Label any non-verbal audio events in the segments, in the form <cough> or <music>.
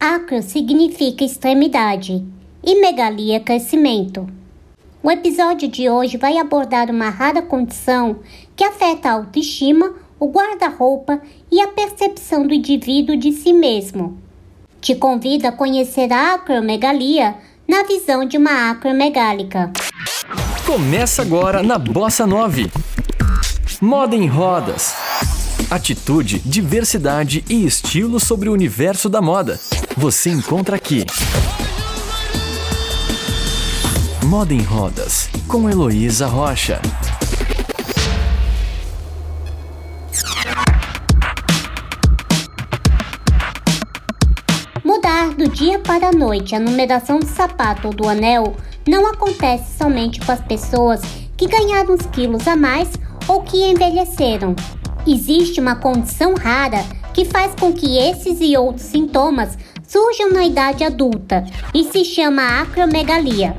Acro significa extremidade e megalia crescimento. O episódio de hoje vai abordar uma rara condição que afeta a autoestima, o guarda-roupa e a percepção do indivíduo de si mesmo. Te convido a conhecer a acromegalia na visão de uma acromegálica. Começa agora na Bossa 9. Moda em rodas. Atitude, diversidade e estilo sobre o universo da moda. Você encontra aqui. Moda em Rodas, com Heloísa Rocha. Mudar do dia para a noite a numeração do sapato ou do anel não acontece somente com as pessoas que ganharam uns quilos a mais ou que envelheceram. Existe uma condição rara que faz com que esses e outros sintomas surjam na idade adulta e se chama acromegalia.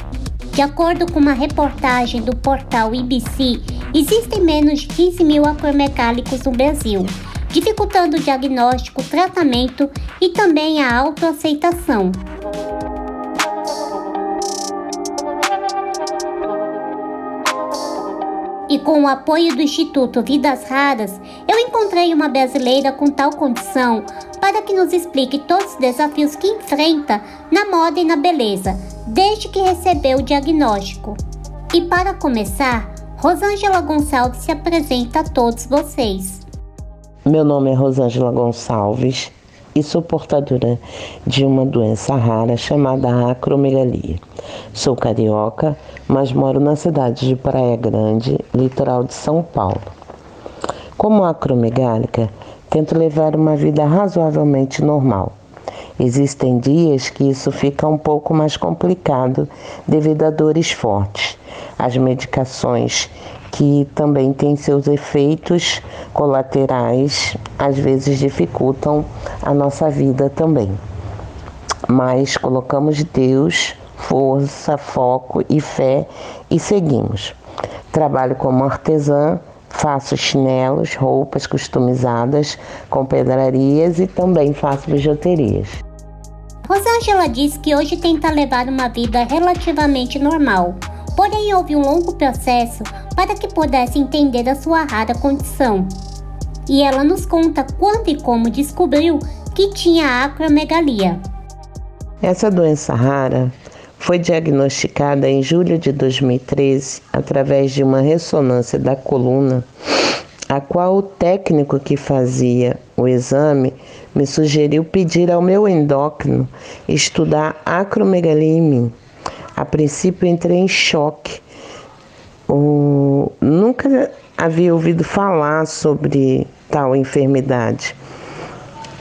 De acordo com uma reportagem do portal IBC, existem menos de 15 mil acromegálicos no Brasil, dificultando o diagnóstico, tratamento e também a autoaceitação. E com o apoio do Instituto Vidas Raras, eu encontrei uma brasileira com tal condição para que nos explique todos os desafios que enfrenta na moda e na beleza, desde que recebeu o diagnóstico. E para começar, Rosângela Gonçalves se apresenta a todos vocês. Meu nome é Rosângela Gonçalves e sou portadora de uma doença rara chamada acromegalia. Sou carioca, mas moro na cidade de Praia Grande, litoral de São Paulo. Como acromegálica, tento levar uma vida razoavelmente normal. Existem dias que isso fica um pouco mais complicado devido a dores fortes. As medicações que também têm seus efeitos colaterais, às vezes dificultam a nossa vida também. Mas colocamos Deus, força, foco e fé e seguimos. Trabalho como artesã, faço chinelos, roupas customizadas com pedrarias e também faço bijuterias. Rosângela diz que hoje tenta levar uma vida relativamente normal, porém houve um longo processo para que pudesse entender a sua rara condição. E ela nos conta quando e como descobriu que tinha acromegalia. Essa doença rara foi diagnosticada em julho de 2013 através de uma ressonância da coluna, a qual o técnico que fazia o exame me sugeriu pedir ao meu endócrino estudar acromegalia em mim. A princípio entrei em choque. Nunca havia ouvido falar sobre tal enfermidade.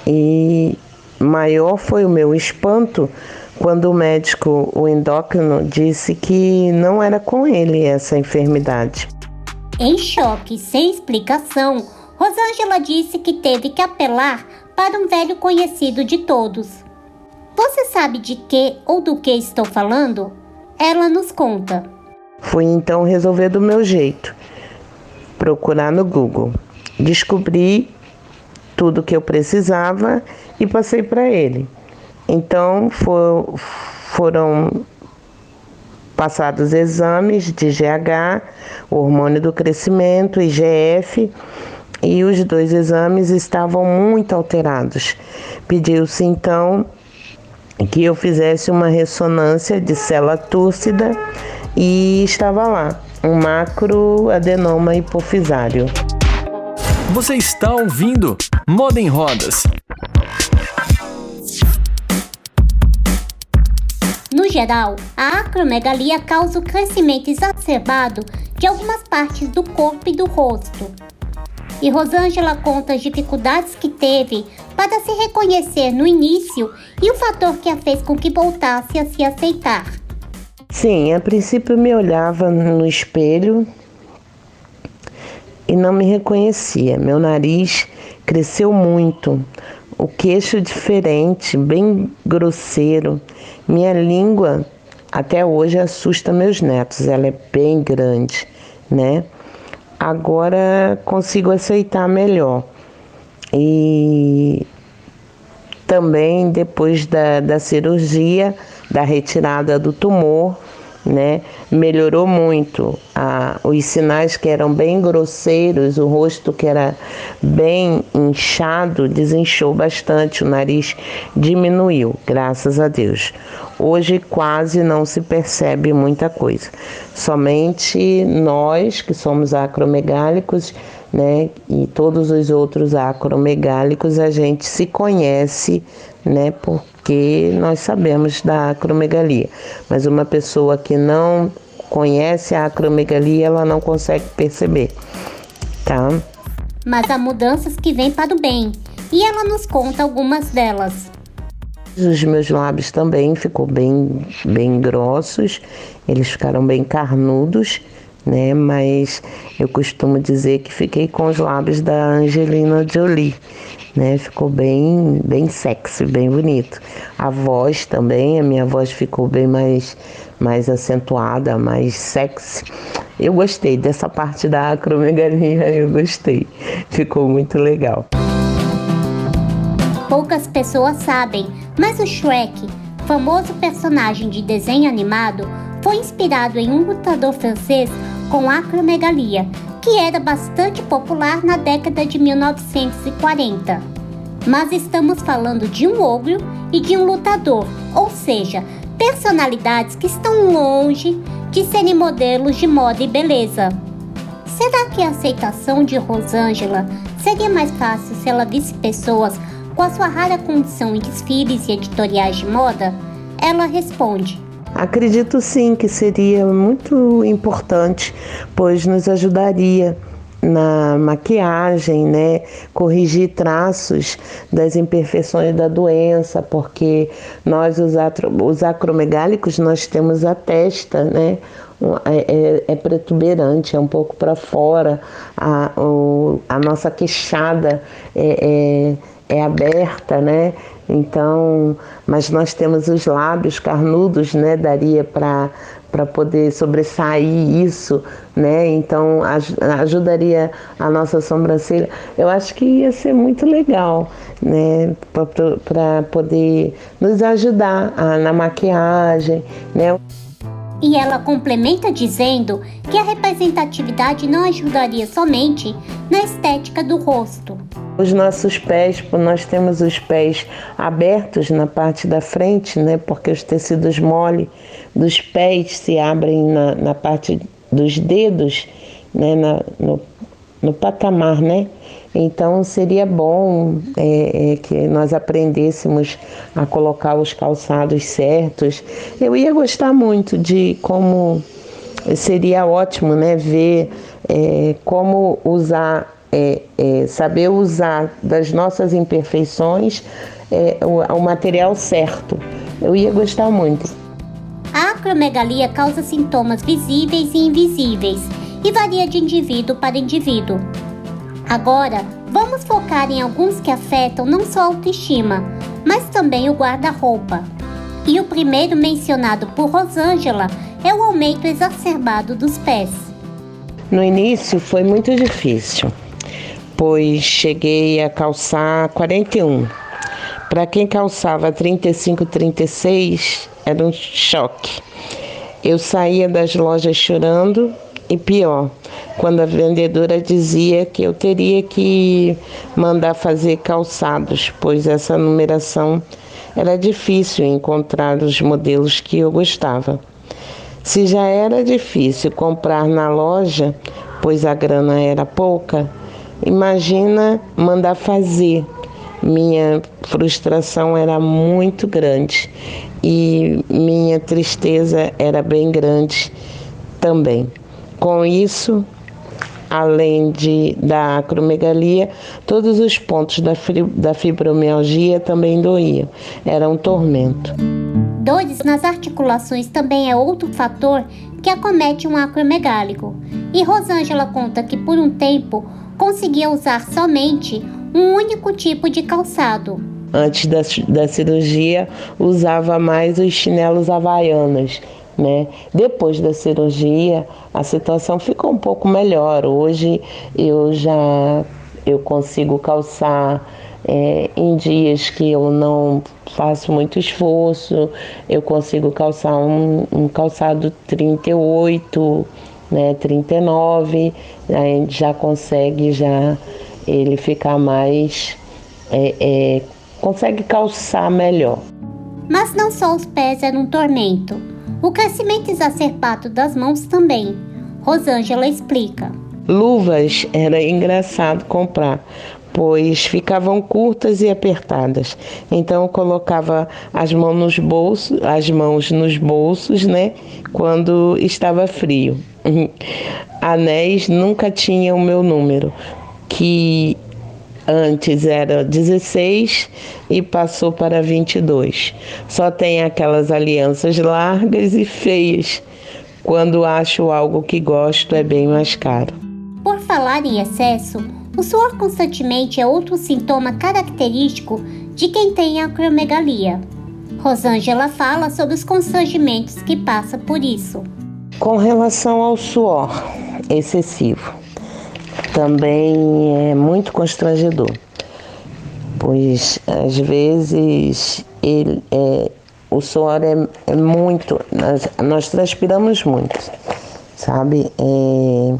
E maior foi o meu espanto quando o médico, o endócrino, disse que não era com ele essa enfermidade. Em choque, sem explicação, Rosângela disse que teve que apelar para um velho conhecido de todos. Você sabe de que ou do que estou falando? Ela nos conta. Fui então resolver do meu jeito, procurar no Google. Descobri tudo que eu precisava e passei para ele. Então for, foram passados exames de GH, hormônio do crescimento, IGF, e os dois exames estavam muito alterados. Pediu-se então que eu fizesse uma ressonância de célula túrcida e estava lá, um macroadenoma hipofisário. Você está ouvindo Moda em Rodas. No geral, a acromegalia causa o crescimento exacerbado de algumas partes do corpo e do rosto, e Rosângela conta as dificuldades que teve para se reconhecer no início e o fator que a fez com que voltasse a se aceitar. Sim, a princípio me olhava no espelho e não me reconhecia. Meu nariz cresceu muito, o queixo diferente, bem grosseiro. Minha língua até hoje assusta meus netos, ela é bem grande, né? agora consigo aceitar melhor. E também depois da, da cirurgia, da retirada do tumor, né? Melhorou muito. Os sinais que eram bem grosseiros, o rosto que era bem inchado, desinchou bastante, o nariz diminuiu, graças a Deus. Hoje quase não se percebe muita coisa. Somente nós que somos acromegálicos, né, e todos os outros acromegálicos, a gente se conhece, né, por porque nós sabemos da acromegalia, mas uma pessoa que não conhece a acromegalia, ela não consegue perceber, tá? Mas há mudanças que vêm para o bem, e ela nos conta algumas delas. Os meus lábios também ficou bem, bem grossos, eles ficaram bem carnudos, né? Mas eu costumo dizer que fiquei com os lábios da Angelina Jolie né? Ficou bem, bem sexy, bem bonito. A voz também, a minha voz ficou bem mais, mais acentuada, mais sexy. Eu gostei dessa parte da acromegalia, eu gostei. Ficou muito legal. Poucas pessoas sabem, mas o Shrek, famoso personagem de desenho animado, foi inspirado em um lutador francês com acromegalia que era bastante popular na década de 1940. Mas estamos falando de um ogro e de um lutador, ou seja, personalidades que estão longe de serem modelos de moda e beleza. Será que a aceitação de Rosângela seria mais fácil se ela visse pessoas com a sua rara condição em desfiles e editoriais de moda? Ela responde: Acredito sim que seria muito importante, pois nos ajudaria na maquiagem, né? Corrigir traços das imperfeições da doença, porque nós, os, os acromegálicos, nós temos a testa, né? É, é, é protuberante, é um pouco para fora, a, o, a nossa queixada é, é, é aberta, né? Então, mas nós temos os lábios carnudos, né? Daria para para poder sobressair isso, né? Então ajudaria a nossa sobrancelha. Eu acho que ia ser muito legal, né? Para poder nos ajudar a, na maquiagem, né? E ela complementa dizendo que a representatividade não ajudaria somente na estética do rosto. Os nossos pés, nós temos os pés abertos na parte da frente, né? Porque os tecidos mole dos pés se abrem na, na parte dos dedos, né? Na, no, no patamar, né? Então seria bom é, é, que nós aprendêssemos a colocar os calçados certos. Eu ia gostar muito de como seria ótimo, né? Ver é, como usar é, é, saber usar das nossas imperfeições é, o, o material certo. Eu ia gostar muito. A acromegalia causa sintomas visíveis e invisíveis e varia de indivíduo para indivíduo. Agora, vamos focar em alguns que afetam não só a autoestima, mas também o guarda-roupa. E o primeiro mencionado por Rosângela é o aumento exacerbado dos pés. No início foi muito difícil pois cheguei a calçar 41. Para quem calçava 35, 36, era um choque. Eu saía das lojas chorando e pior, quando a vendedora dizia que eu teria que mandar fazer calçados, pois essa numeração era difícil encontrar os modelos que eu gostava. Se já era difícil comprar na loja, pois a grana era pouca, Imagina mandar fazer. Minha frustração era muito grande e minha tristeza era bem grande também. Com isso, além de, da acromegalia, todos os pontos da, da fibromialgia também doíam. Era um tormento. Dores nas articulações também é outro fator que acomete um acromegálico. E Rosângela conta que por um tempo conseguia usar somente um único tipo de calçado. Antes da, da cirurgia, usava mais os chinelos havaianos. Né? Depois da cirurgia, a situação ficou um pouco melhor. Hoje eu já eu consigo calçar É, em dias que eu não faço muito esforço, eu consigo calçar um, um calçado 38, né, 39, a gente já consegue já ele ficar mais é, é, consegue calçar melhor. Mas não só os pés eram um tormento. O crescimento exacerbado das mãos também. Rosângela explica. Luvas era engraçado comprar, pois ficavam curtas e apertadas. Então eu colocava as mãos nos bolsos, as mãos nos bolsos, né, quando estava frio. <laughs> Anéis nunca tinha o meu número, que antes era 16 e passou para 22. Só tem aquelas alianças largas e feias. Quando acho algo que gosto, é bem mais caro. Por falar em excesso, o suor constantemente é outro sintoma característico de quem tem acromegalia. Rosângela fala sobre os constrangimentos que passa por isso. Com relação ao suor excessivo, também é muito constrangedor, pois às vezes ele, é, o suor é, é muito, nós, nós, transpiramos muito, sabe? É,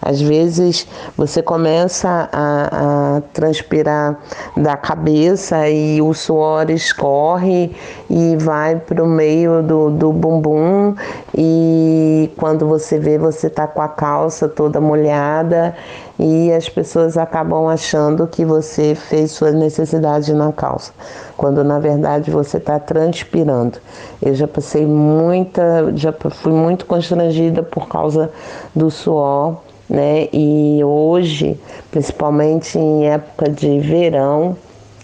às vezes você começa a, a, transpirar da cabeça e o suor escorre e vai para o meio do, do bumbum e quando você vê você tá com a calça toda molhada e as pessoas acabam achando que você fez sua necessidade na calça, quando na verdade você está transpirando. Eu já passei muita, já fui muito constrangida por causa do suor, né? E hoje, principalmente em época de verão,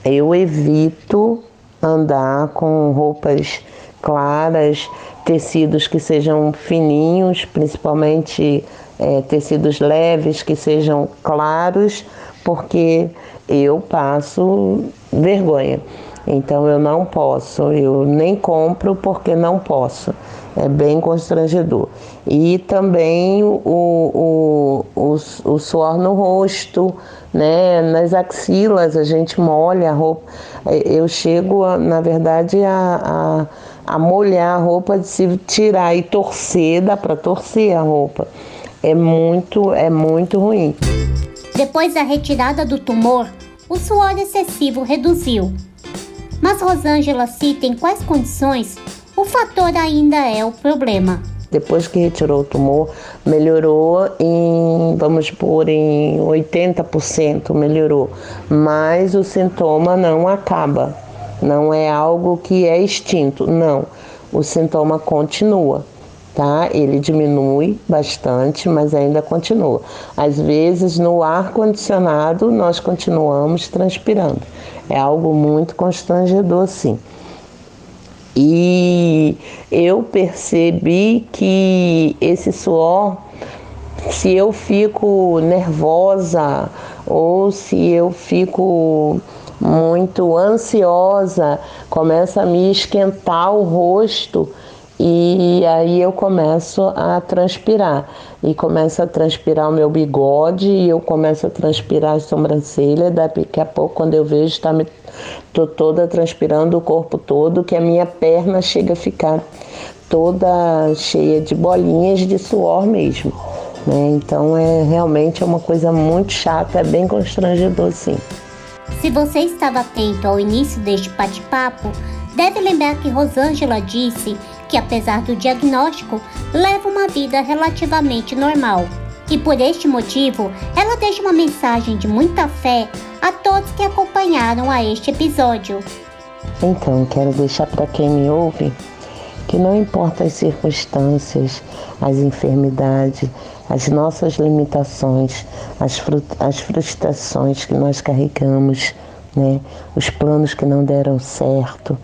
eu evito andar com roupas claras, tecidos que sejam fininhos, principalmente é, tecidos leves que sejam claros, porque eu passo vergonha. Então eu não posso, eu nem compro porque não posso. É bem constrangedor. E também o, o, o, o suor no rosto, né? nas axilas, a gente molha a roupa. Eu chego, na verdade, a, a, a molhar a roupa de se tirar e torcer, dá para torcer a roupa é muito, é muito ruim. Depois da retirada do tumor, o suor excessivo reduziu. Mas Rosângela cita em quais condições o fator ainda é o problema. Depois que retirou o tumor, melhorou em, vamos pôr, em 80% melhorou. Mas o sintoma não acaba. Não é algo que é extinto, não. O sintoma continua tá? Ele diminui bastante, mas ainda continua. Às vezes, no ar condicionado, nós continuamos transpirando. É algo muito constrangedor, sim. E eu percebi que esse suor, se eu fico nervosa ou se eu fico muito ansiosa, começa a me esquentar o rosto e aí eu começo a transpirar. E começa a transpirar o meu bigode e eu começo a transpirar as sobrancelhas. Daqui a pouco, quando eu vejo, está me, tô toda transpirando o corpo todo, que a minha perna chega a ficar toda cheia de bolinhas de suor mesmo. Né? Então é realmente é uma coisa muito chata, é bem constrangedor sim. Se você estava atento ao início deste bate-papo, deve lembrar que Rosângela disse que, apesar do diagnóstico, leva uma vida relativamente normal. E por este motivo, ela deixa uma mensagem de muita fé a todos que acompanharam a este episódio. Então, quero deixar para quem me ouve que não importa as circunstâncias, as enfermidades, as nossas limitações, as, as frustrações que nós carregamos, né? os planos que não deram certo,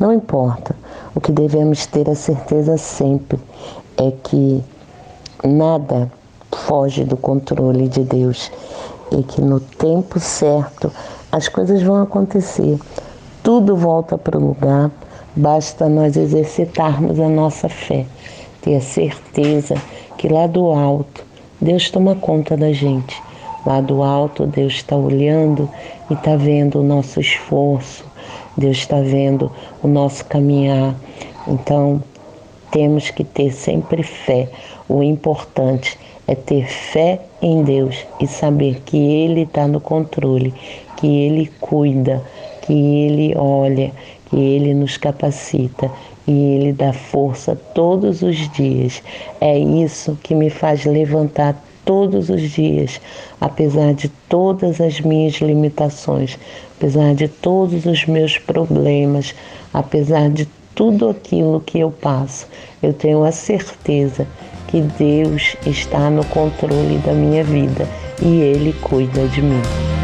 não importa. O que devemos ter a certeza sempre é que nada foge do controle de Deus e que no tempo certo as coisas vão acontecer. Tudo volta para o lugar, basta nós exercitarmos a nossa fé, ter a certeza que lá do alto Deus toma conta da gente. Lá do alto, Deus está olhando e está vendo o nosso esforço, Deus está vendo o nosso caminhar. Então, temos que ter sempre fé. O importante é ter fé em Deus e saber que Ele está no controle, que Ele cuida, que Ele olha, que Ele nos capacita e Ele dá força todos os dias. É isso que me faz levantar todos os dias, apesar de todas as minhas limitações, apesar de todos os meus problemas, apesar de tudo aquilo que eu passo, eu tenho a certeza que Deus está no controle da minha vida e Ele cuida de mim.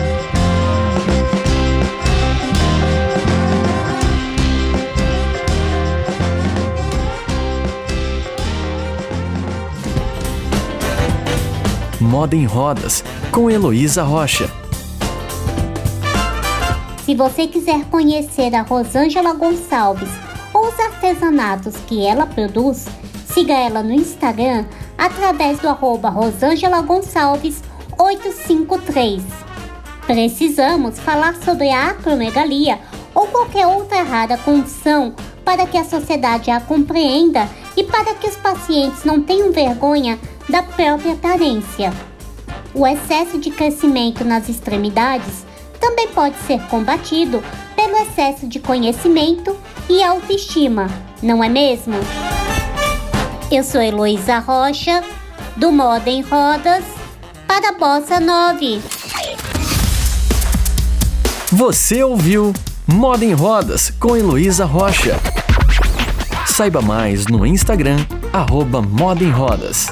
Moda em Rodas, com Heloísa Rocha. Se você quiser conhecer a Rosângela Gonçalves ou os artesanatos que ela produz, siga ela no Instagram através do arroba Rosângela Gonçalves 853. Precisamos falar sobre a acromegalia ou qualquer outra rara condição para que a sociedade a compreenda e para que os pacientes não tenham vergonha da própria carência. O excesso de crescimento nas extremidades também pode ser combatido pelo excesso de conhecimento e autoestima, não é mesmo? Eu sou Heloísa Rocha, do Moda em Rodas, para Bossa 9. Você ouviu Moda em Rodas com Heloísa Rocha. Saiba mais no Instagram, arroba Moda em Rodas.